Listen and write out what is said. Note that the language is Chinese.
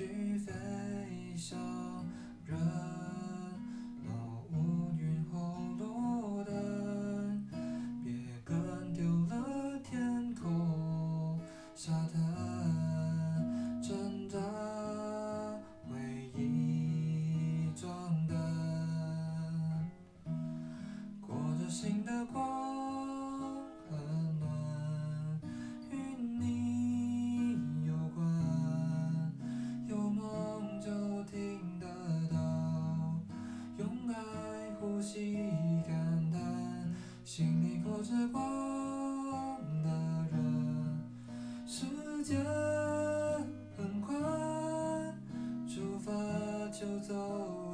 去飞追着光的人，时间很快，出发就走。